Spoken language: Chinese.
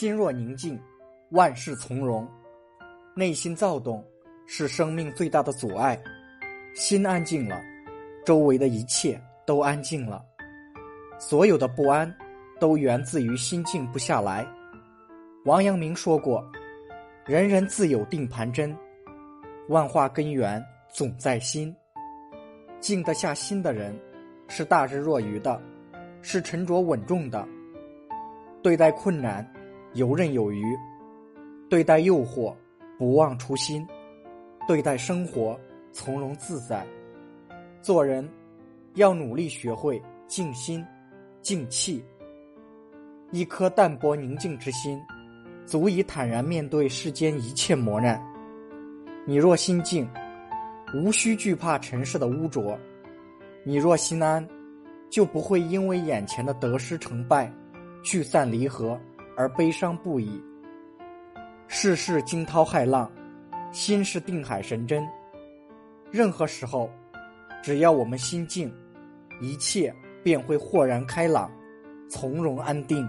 心若宁静，万事从容。内心躁动是生命最大的阻碍。心安静了，周围的一切都安静了。所有的不安，都源自于心静不下来。王阳明说过：“人人自有定盘针，万化根源总在心。静得下心的人，是大智若愚的，是沉着稳重的。对待困难，游刃有余；对待诱惑，不忘初心；对待生活，从容自在。做人，要努力学会静心。”静气，一颗淡泊宁静之心，足以坦然面对世间一切磨难。你若心静，无需惧怕尘世的污浊；你若心安，就不会因为眼前的得失成败、聚散离合而悲伤不已。世事惊涛骇浪，心是定海神针。任何时候，只要我们心静，一切。便会豁然开朗，从容安定。